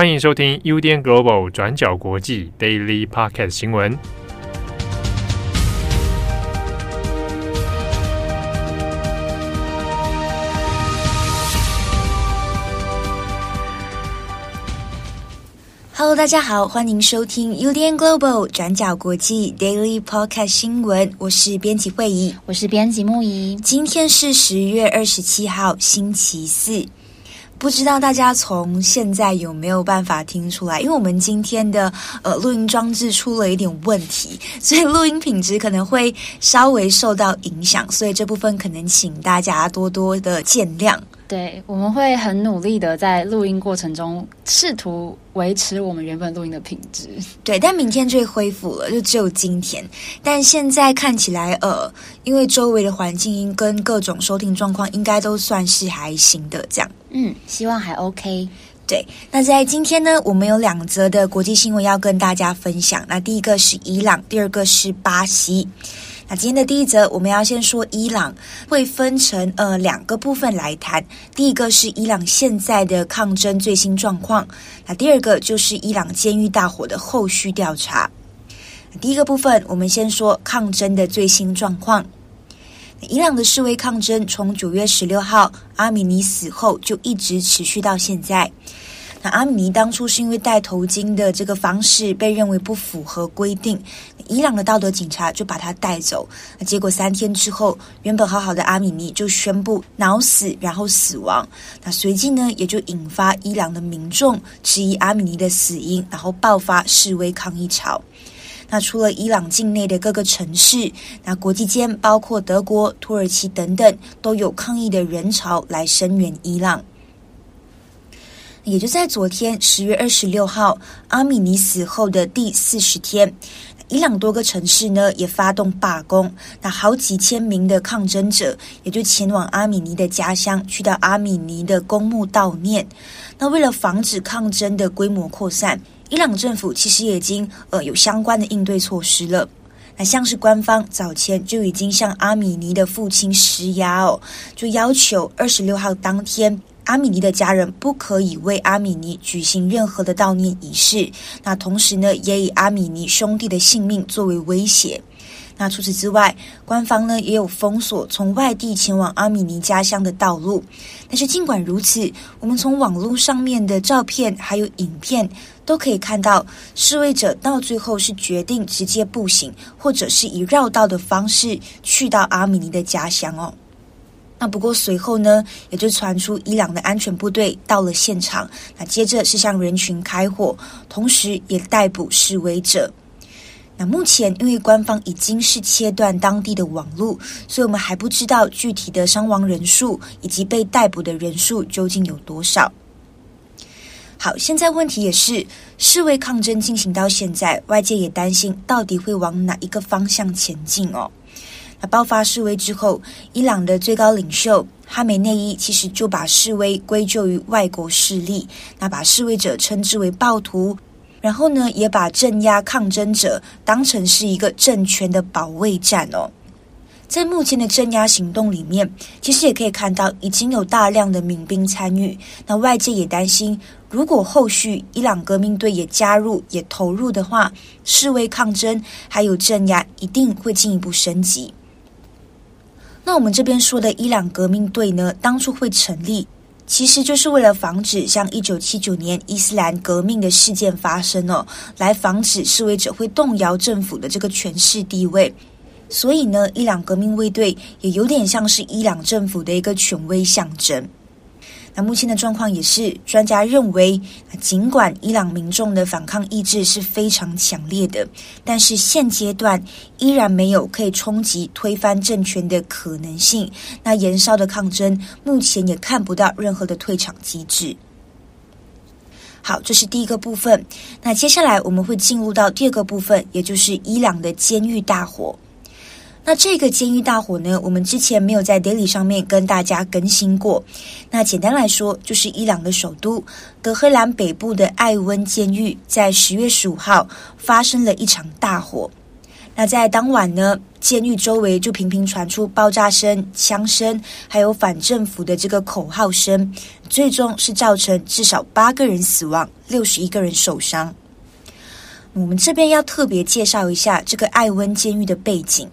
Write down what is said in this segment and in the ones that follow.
欢迎收听 UDN Global 转角国际 Daily Podcast 新闻。Hello，大家好，欢迎收听 UDN Global 转角国际 Daily Podcast 新闻。我是编辑慧仪，我是编辑木仪。今天是十月二十七号，星期四。不知道大家从现在有没有办法听出来？因为我们今天的呃录音装置出了一点问题，所以录音品质可能会稍微受到影响，所以这部分可能请大家多多的见谅。对，我们会很努力的在录音过程中试图维持我们原本录音的品质。对，但明天就会恢复了，就只有今天。但现在看起来，呃，因为周围的环境音跟各种收听状况，应该都算是还行的。这样，嗯，希望还 OK。对，那在今天呢，我们有两则的国际新闻要跟大家分享。那第一个是伊朗，第二个是巴西。那今天的第一则，我们要先说伊朗，会分成呃两个部分来谈。第一个是伊朗现在的抗争最新状况，那第二个就是伊朗监狱大火的后续调查。第一个部分，我们先说抗争的最新状况。伊朗的示威抗争从九月十六号阿米尼死后就一直持续到现在。那阿米尼当初是因为戴头巾的这个方式被认为不符合规定，伊朗的道德警察就把他带走。那结果三天之后，原本好好的阿米尼就宣布脑死，然后死亡。那随即呢，也就引发伊朗的民众质疑阿米尼的死因，然后爆发示威抗议潮。那除了伊朗境内的各个城市，那国际间包括德国、土耳其等等，都有抗议的人潮来声援伊朗。也就在昨天，十月二十六号，阿米尼死后的第四十天，伊朗多个城市呢也发动罢工，那好几千名的抗争者也就前往阿米尼的家乡，去到阿米尼的公墓悼念。那为了防止抗争的规模扩散，伊朗政府其实已经呃有相关的应对措施了。那像是官方早前就已经向阿米尼的父亲施压哦，就要求二十六号当天。阿米尼的家人不可以为阿米尼举行任何的悼念仪式。那同时呢，也以阿米尼兄弟的性命作为威胁。那除此之外，官方呢也有封锁从外地前往阿米尼家乡的道路。但是尽管如此，我们从网络上面的照片还有影片都可以看到，示威者到最后是决定直接步行，或者是以绕道的方式去到阿米尼的家乡哦。那不过随后呢，也就传出伊朗的安全部队到了现场，那接着是向人群开火，同时也逮捕示威者。那目前因为官方已经是切断当地的网络，所以我们还不知道具体的伤亡人数以及被逮捕的人数究竟有多少。好，现在问题也是示威抗争进行到现在，外界也担心到底会往哪一个方向前进哦。那爆发示威之后，伊朗的最高领袖哈梅内伊其实就把示威归咎于外国势力，那把示威者称之为暴徒，然后呢，也把镇压抗争者当成是一个政权的保卫战哦。在目前的镇压行动里面，其实也可以看到已经有大量的民兵参与。那外界也担心，如果后续伊朗革命队也加入、也投入的话，示威抗争还有镇压一定会进一步升级。那我们这边说的伊朗革命队呢，当初会成立，其实就是为了防止像一九七九年伊斯兰革命的事件发生哦，来防止示威者会动摇政府的这个权势地位。所以呢，伊朗革命卫队也有点像是伊朗政府的一个权威象征。那目前的状况也是，专家认为，尽管伊朗民众的反抗意志是非常强烈的，但是现阶段依然没有可以冲击推翻政权的可能性。那延烧的抗争目前也看不到任何的退场机制。好，这是第一个部分。那接下来我们会进入到第二个部分，也就是伊朗的监狱大火。那这个监狱大火呢，我们之前没有在 Daily 上面跟大家更新过。那简单来说，就是伊朗的首都德黑兰北部的艾温监狱，在十月十五号发生了一场大火。那在当晚呢，监狱周围就频频传出爆炸声、枪声，还有反政府的这个口号声，最终是造成至少八个人死亡，六十一个人受伤。我们这边要特别介绍一下这个艾温监狱的背景。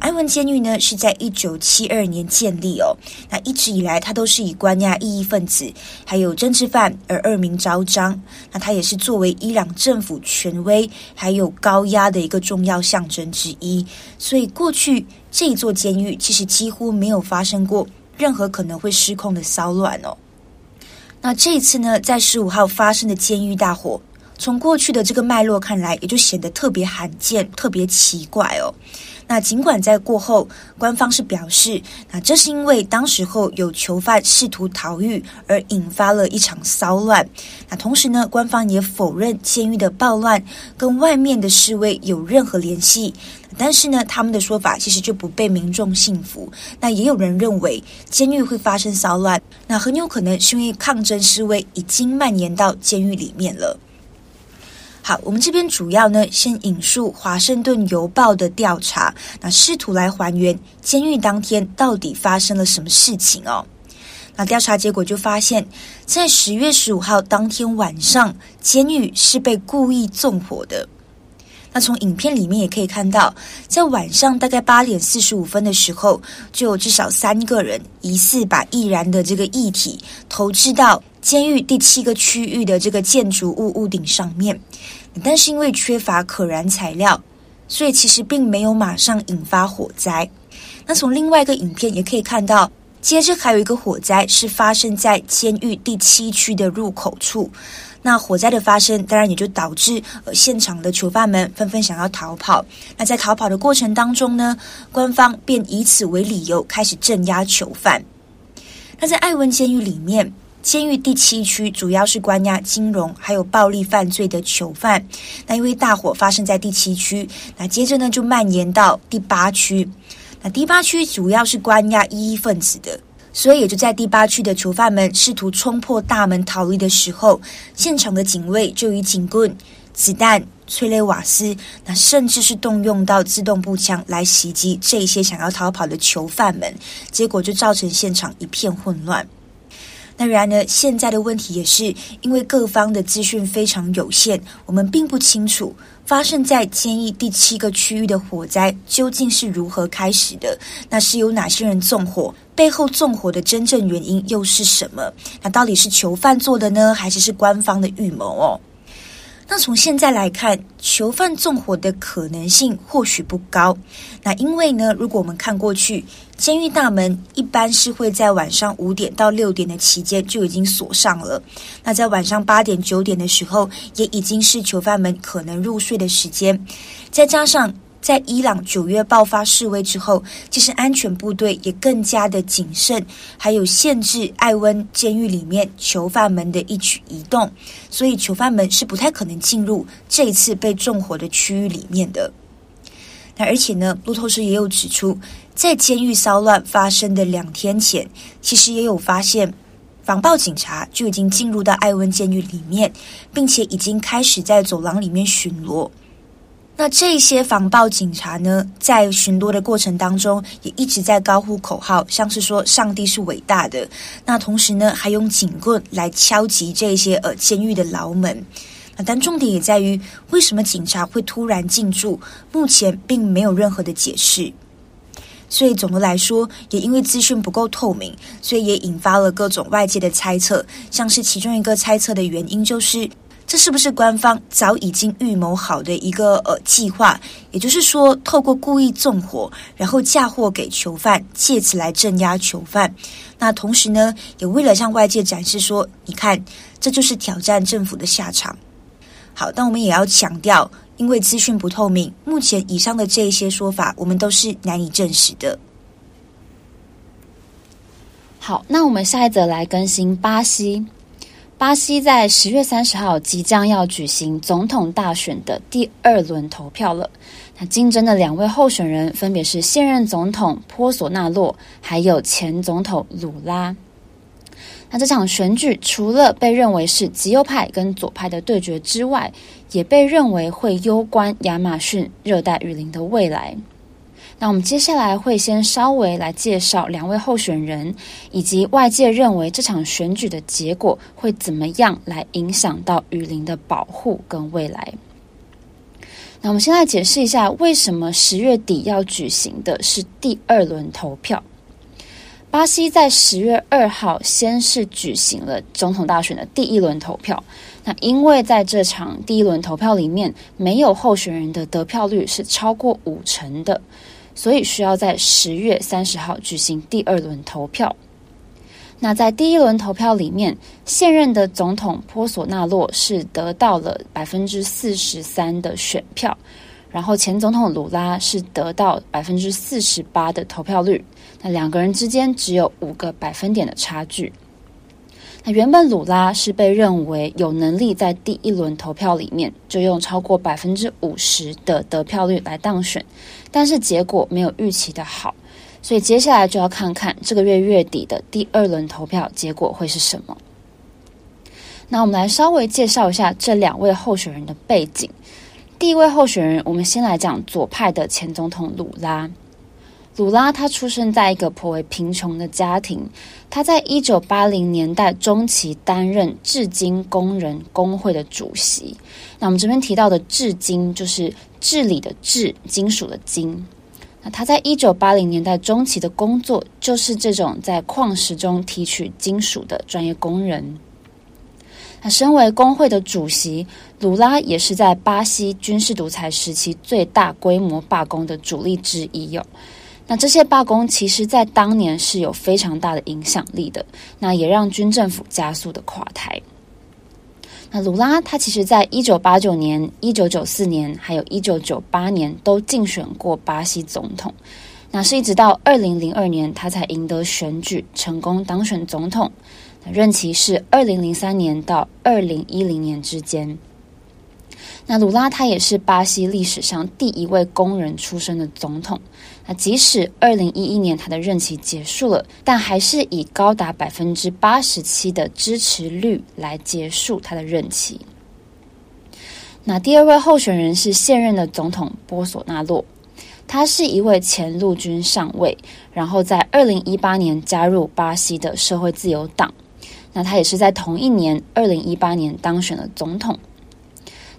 安文监狱呢是在一九七二年建立哦，那一直以来它都是以关押异议分子还有政治犯而恶名昭彰。那它也是作为伊朗政府权威还有高压的一个重要象征之一。所以过去这座监狱其实几乎没有发生过任何可能会失控的骚乱哦。那这一次呢，在十五号发生的监狱大火，从过去的这个脉络看来，也就显得特别罕见、特别奇怪哦。那尽管在过后，官方是表示，那这是因为当时候有囚犯试图逃狱而引发了一场骚乱。那同时呢，官方也否认监狱的暴乱跟外面的示威有任何联系。但是呢，他们的说法其实就不被民众信服。那也有人认为，监狱会发生骚乱，那很有可能是因为抗争示威已经蔓延到监狱里面了。好，我们这边主要呢，先引述《华盛顿邮报》的调查，那试图来还原监狱当天到底发生了什么事情哦。那调查结果就发现，在十月十五号当天晚上，监狱是被故意纵火的。那从影片里面也可以看到，在晚上大概八点四十五分的时候，就有至少三个人疑似把易燃的这个液体投掷到监狱第七个区域的这个建筑物屋顶上面，但是因为缺乏可燃材料，所以其实并没有马上引发火灾。那从另外一个影片也可以看到，接着还有一个火灾是发生在监狱第七区的入口处。那火灾的发生，当然也就导致呃现场的囚犯们纷纷想要逃跑。那在逃跑的过程当中呢，官方便以此为理由开始镇压囚犯。那在艾温监狱里面，监狱第七区主要是关押金融还有暴力犯罪的囚犯。那因为大火发生在第七区，那接着呢就蔓延到第八区。那第八区主要是关押异议分子的。所以也就在第八区的囚犯们试图冲破大门逃离的时候，现场的警卫就以警棍、子弹、催泪瓦斯，那甚至是动用到自动步枪来袭击这些想要逃跑的囚犯们，结果就造成现场一片混乱。那然而，现在的问题也是因为各方的资讯非常有限，我们并不清楚。发生在监狱第七个区域的火灾究竟是如何开始的？那是有哪些人纵火？背后纵火的真正原因又是什么？那到底是囚犯做的呢，还是是官方的预谋哦？那从现在来看，囚犯纵火的可能性或许不高。那因为呢，如果我们看过去，监狱大门一般是会在晚上五点到六点的期间就已经锁上了。那在晚上八点九点的时候，也已经是囚犯们可能入睡的时间。再加上在伊朗九月爆发示威之后，其实安全部队也更加的谨慎，还有限制艾温监狱里面囚犯们的一举一动，所以囚犯们是不太可能进入这一次被纵火的区域里面的。那而且呢，路透社也有指出，在监狱骚乱发生的两天前，其实也有发现防暴警察就已经进入到艾温监狱里面，并且已经开始在走廊里面巡逻。那这些防暴警察呢，在巡逻的过程当中，也一直在高呼口号，像是说“上帝是伟大的”。那同时呢，还用警棍来敲击这些呃监狱的牢门。那但重点也在于，为什么警察会突然进驻？目前并没有任何的解释。所以总的来说，也因为资讯不够透明，所以也引发了各种外界的猜测。像是其中一个猜测的原因就是。这是不是官方早已经预谋好的一个呃计划？也就是说，透过故意纵火，然后嫁祸给囚犯，借此来镇压囚犯。那同时呢，也为了向外界展示说，你看，这就是挑战政府的下场。好，但我们也要强调，因为资讯不透明，目前以上的这一些说法，我们都是难以证实的。好，那我们下一则来更新巴西。巴西在十月三十号即将要举行总统大选的第二轮投票了。那竞争的两位候选人分别是现任总统波索纳洛，还有前总统鲁拉。那这场选举除了被认为是极右派跟左派的对决之外，也被认为会攸关亚马逊热带雨林的未来。那我们接下来会先稍微来介绍两位候选人，以及外界认为这场选举的结果会怎么样来影响到雨林的保护跟未来。那我们先来解释一下，为什么十月底要举行的是第二轮投票。巴西在十月二号先是举行了总统大选的第一轮投票。那因为在这场第一轮投票里面，没有候选人的得票率是超过五成的，所以需要在十月三十号举行第二轮投票。那在第一轮投票里面，现任的总统波索纳洛是得到了百分之四十三的选票，然后前总统鲁拉是得到百分之四十八的投票率。那两个人之间只有五个百分点的差距。那原本鲁拉是被认为有能力在第一轮投票里面就用超过百分之五十的得票率来当选，但是结果没有预期的好，所以接下来就要看看这个月月底的第二轮投票结果会是什么。那我们来稍微介绍一下这两位候选人的背景。第一位候选人，我们先来讲左派的前总统鲁拉。鲁拉他出生在一个颇为贫穷的家庭，他在一九八零年代中期担任至今工人工会的主席。那我们这边提到的至今就是治理的治，金属的金。那他在一九八零年代中期的工作就是这种在矿石中提取金属的专业工人。那身为工会的主席，鲁拉也是在巴西军事独裁时期最大规模罢工的主力之一哟。那这些罢工其实，在当年是有非常大的影响力的，那也让军政府加速的垮台。那鲁拉他其实在一九八九年、一九九四年，还有一九九八年都竞选过巴西总统，那是一直到二零零二年他才赢得选举，成功当选总统。任期是二零零三年到二零一零年之间。那鲁拉他也是巴西历史上第一位工人出身的总统。那即使二零一一年他的任期结束了，但还是以高达百分之八十七的支持率来结束他的任期。那第二位候选人是现任的总统波索纳洛，他是一位前陆军上尉，然后在二零一八年加入巴西的社会自由党。那他也是在同一年二零一八年当选了总统。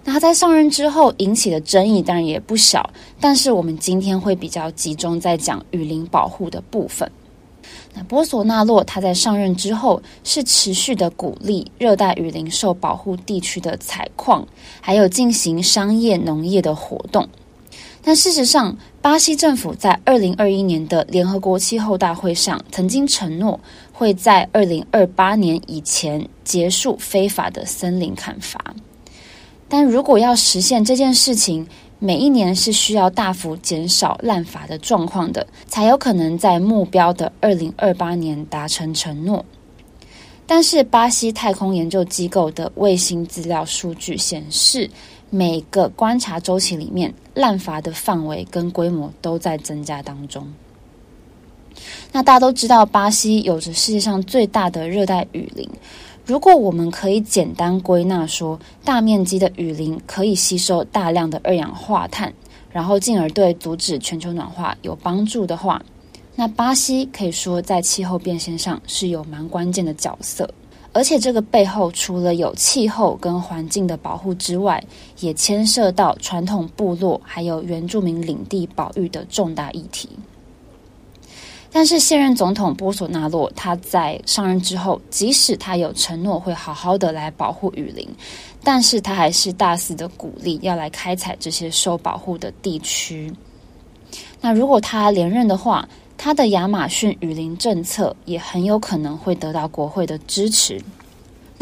那他在上任之后引起的争议当然也不小，但是我们今天会比较集中在讲雨林保护的部分。那波索纳洛他在上任之后是持续的鼓励热带雨林受保护地区的采矿，还有进行商业农业的活动。但事实上，巴西政府在二零二一年的联合国气候大会上曾经承诺会在二零二八年以前结束非法的森林砍伐。但如果要实现这件事情，每一年是需要大幅减少滥伐的状况的，才有可能在目标的二零二八年达成承诺。但是，巴西太空研究机构的卫星资料数据显示，每个观察周期里面，滥伐的范围跟规模都在增加当中。那大家都知道，巴西有着世界上最大的热带雨林。如果我们可以简单归纳说，大面积的雨林可以吸收大量的二氧化碳，然后进而对阻止全球暖化有帮助的话，那巴西可以说在气候变迁上是有蛮关键的角色。而且这个背后除了有气候跟环境的保护之外，也牵涉到传统部落还有原住民领地保育的重大议题。但是现任总统波索纳洛他在上任之后，即使他有承诺会好好的来保护雨林，但是他还是大肆的鼓励要来开采这些受保护的地区。那如果他连任的话，他的亚马逊雨林政策也很有可能会得到国会的支持。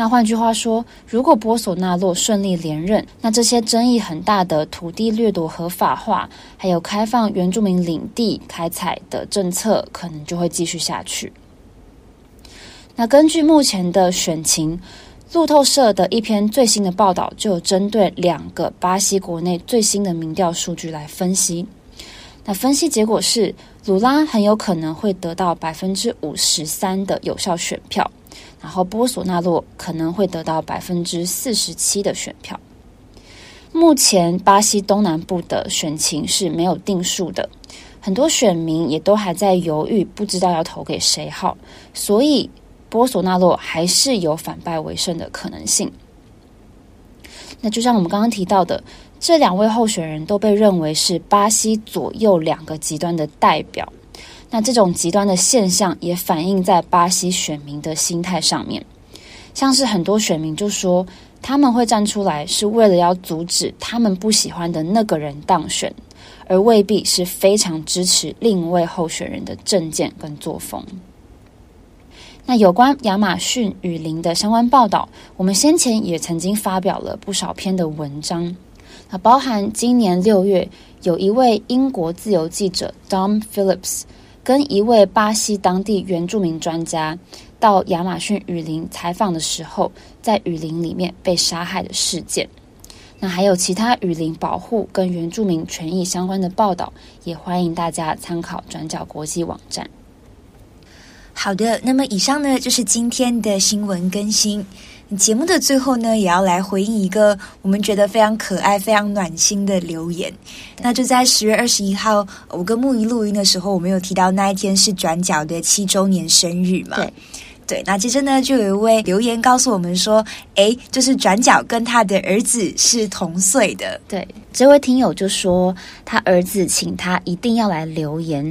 那换句话说，如果波索纳洛顺利连任，那这些争议很大的土地掠夺合法化，还有开放原住民领地开采的政策，可能就会继续下去。那根据目前的选情，路透社的一篇最新的报道就针对两个巴西国内最新的民调数据来分析。那分析结果是，鲁拉很有可能会得到百分之五十三的有效选票。然后波索纳洛可能会得到百分之四十七的选票。目前巴西东南部的选情是没有定数的，很多选民也都还在犹豫，不知道要投给谁好，所以波索纳洛还是有反败为胜的可能性。那就像我们刚刚提到的，这两位候选人都被认为是巴西左右两个极端的代表。那这种极端的现象也反映在巴西选民的心态上面，像是很多选民就说，他们会站出来是为了要阻止他们不喜欢的那个人当选，而未必是非常支持另一位候选人的政见跟作风。那有关亚马逊雨林的相关报道，我们先前也曾经发表了不少篇的文章。那包含今年六月，有一位英国自由记者 Dom Phillips 跟一位巴西当地原住民专家到亚马逊雨林采访的时候，在雨林里面被杀害的事件。那还有其他雨林保护跟原住民权益相关的报道，也欢迎大家参考转角国际网站。好的，那么以上呢，就是今天的新闻更新。节目的最后呢，也要来回应一个我们觉得非常可爱、非常暖心的留言。那就在十月二十一号，我跟木鱼录音的时候，我们有提到那一天是转角的七周年生日嘛？对。对，那接着呢，就有一位留言告诉我们说，诶，就是转角跟他的儿子是同岁的。对，这位听友就说，他儿子请他一定要来留言。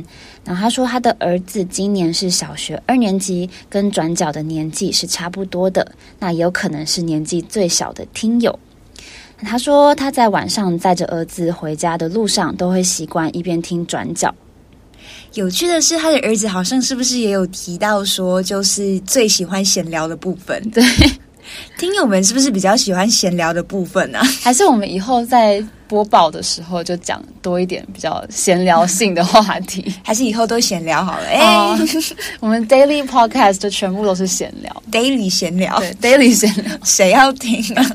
然后他说，他的儿子今年是小学二年级，跟转角的年纪是差不多的，那也有可能是年纪最小的听友。他说，他在晚上载着儿子回家的路上，都会习惯一边听转角。有趣的是，他的儿子好像是不是也有提到说，就是最喜欢闲聊的部分？对，听友们是不是比较喜欢闲聊的部分呢？还是我们以后在播报的时候就讲多一点比较闲聊性的话题？还是以后都闲聊好了？哎，uh, 我们 Daily Podcast 就全部都是闲聊，Daily 闲聊，对，Daily 闲聊，谁要听啊？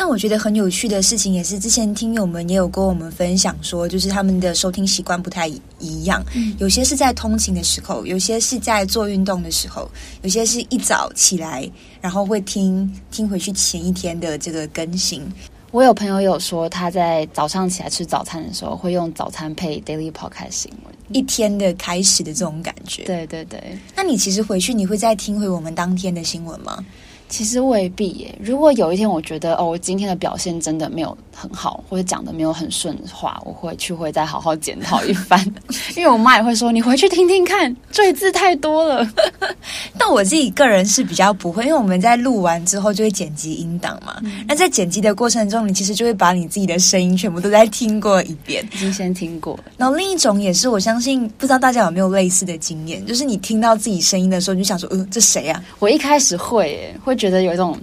但我觉得很有趣的事情，也是之前听友们也有跟我们分享说，就是他们的收听习惯不太一样。嗯，有些是在通勤的时候，有些是在做运动的时候，有些是一早起来，然后会听听回去前一天的这个更新。我有朋友有说，他在早上起来吃早餐的时候，会用早餐配 Daily Podcast 新闻，一天的开始的这种感觉。对对对。那你其实回去，你会再听回我们当天的新闻吗？其实未必耶。如果有一天我觉得哦，我今天的表现真的没有很好，或者讲的没有很顺的话，我会去会再好好检讨一番。因为我妈也会说，你回去听听看，赘字太多了。但我自己个人是比较不会，因为我们在录完之后就会剪辑音档嘛。嗯、那在剪辑的过程中，你其实就会把你自己的声音全部都在听过一遍，已经先听过。然后另一种也是，我相信不知道大家有没有类似的经验，就是你听到自己声音的时候，你就想说，呃，这谁啊？我一开始会耶，会。觉得有一种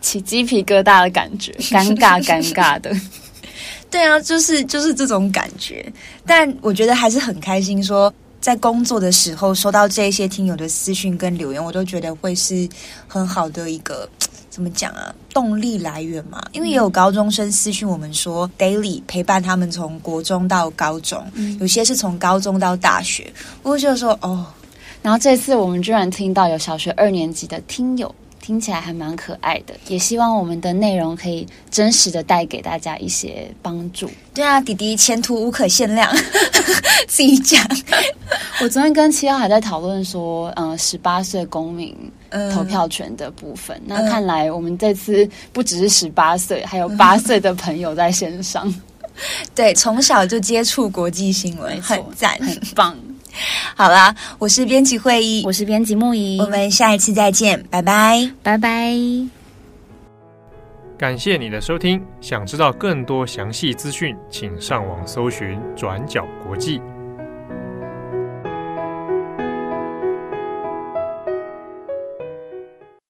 起鸡皮疙瘩的感觉，尴尬尴尬的。对啊，就是就是这种感觉。但我觉得还是很开心说，说在工作的时候收到这些听友的私讯跟留言，我都觉得会是很好的一个怎么讲啊，动力来源嘛。因为也有高中生私讯我们说，Daily 陪伴他们从国中到高中，嗯、有些是从高中到大学。我就说哦，然后这次我们居然听到有小学二年级的听友。听起来还蛮可爱的，也希望我们的内容可以真实的带给大家一些帮助。对啊，弟弟前途无可限量，自己讲。我昨天跟七号还在讨论说，嗯，十八岁公民投票权的部分。嗯、那看来我们这次不只是十八岁，还有八岁的朋友在线上。嗯、对，从小就接触国际新闻，很赞，很棒。好啦，我是编辑会议，我是编辑木仪，我们下一次再见，拜拜，拜拜。感谢你的收听，想知道更多详细资讯，请上网搜寻转角国际。